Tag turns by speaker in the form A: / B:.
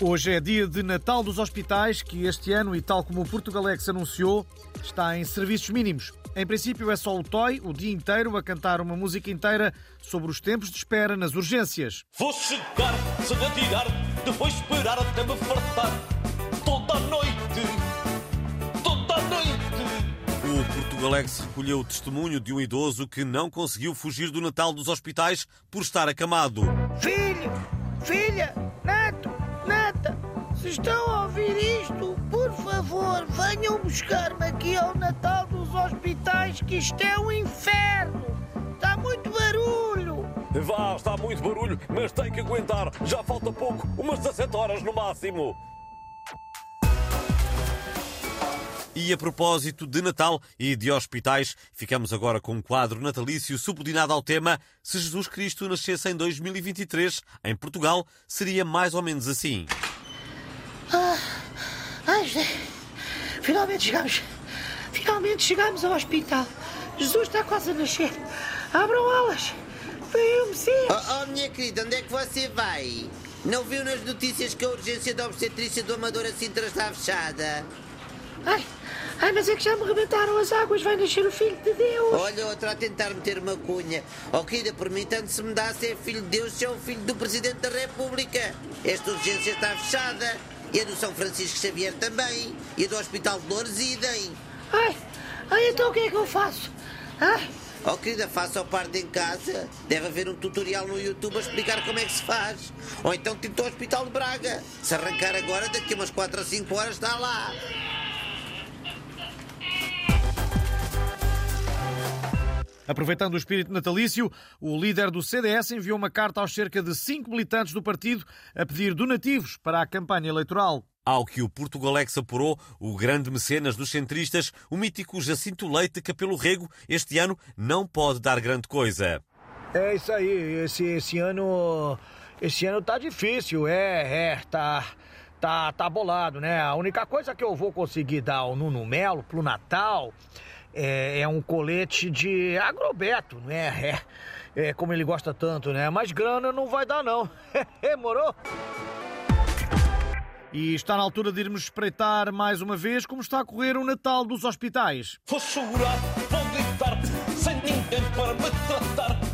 A: Hoje é dia de Natal dos Hospitais, que este ano, e tal como o Portugalex anunciou, está em serviços mínimos. Em princípio é só o TOI, o dia inteiro, a cantar uma música inteira sobre os tempos de espera nas urgências.
B: Vou chegar sem atirar, depois esperar até me fartar. Toda a noite, toda a noite.
C: O Portugalex recolheu o testemunho de um idoso que não conseguiu fugir do Natal dos hospitais por estar acamado.
D: Filho, filha, se estão a ouvir isto, por favor, venham buscar-me aqui ao Natal dos hospitais, que isto é um inferno. Está muito barulho.
B: Vá, está muito barulho, mas tem que aguentar. Já falta pouco, umas 17 horas no máximo.
C: E a propósito de Natal e de hospitais, ficamos agora com um quadro natalício subordinado ao tema Se Jesus Cristo nascesse em 2023, em Portugal, seria mais ou menos assim.
D: Ai, José, finalmente chegamos. Finalmente chegamos ao hospital. Jesus está quase a nascer. Abram alas. Vem o Messias.
E: Oh, oh, minha querida, onde é que você vai? Não viu nas notícias que a urgência da obstetrícia do Amador Sintra está fechada?
D: Ai, ai, mas é que já me rebentaram as águas. Vai nascer o Filho de Deus.
E: Olha, outra a tentar meter uma cunha. Oh, querida, por mim, tanto se me dá se é filho de Deus, se é o filho do Presidente da República. Esta urgência está fechada. E a do São Francisco Xavier também. E a do Hospital de Lourdes, idem.
D: Ai, ai, então o que é que eu faço? Ai,
E: Oh, querida, faça o parte em casa. Deve haver um tutorial no YouTube a explicar como é que se faz. Ou então tente o Hospital de Braga. Se arrancar agora, daqui a umas 4 ou 5 horas está lá.
A: Aproveitando o espírito natalício, o líder do CDS enviou uma carta aos cerca de cinco militantes do partido a pedir donativos para a campanha eleitoral.
C: Ao que o Portugalex apurou, o grande mecenas dos centristas, o mítico Jacinto Leite Capelo Rego, este ano não pode dar grande coisa.
F: É isso aí, esse, esse ano. Esse ano tá difícil, é, é, tá. Tá, tá bolado, né? A única coisa que eu vou conseguir dar ao Nuno Melo pro Natal é, é um colete de agrobeto, né? É, é como ele gosta tanto, né? Mas grana não vai dar, não. Morou?
A: E está na altura de irmos espreitar mais uma vez como está a correr o Natal dos hospitais.
B: Vou chorar, vou gritar, sem ninguém para me tratar.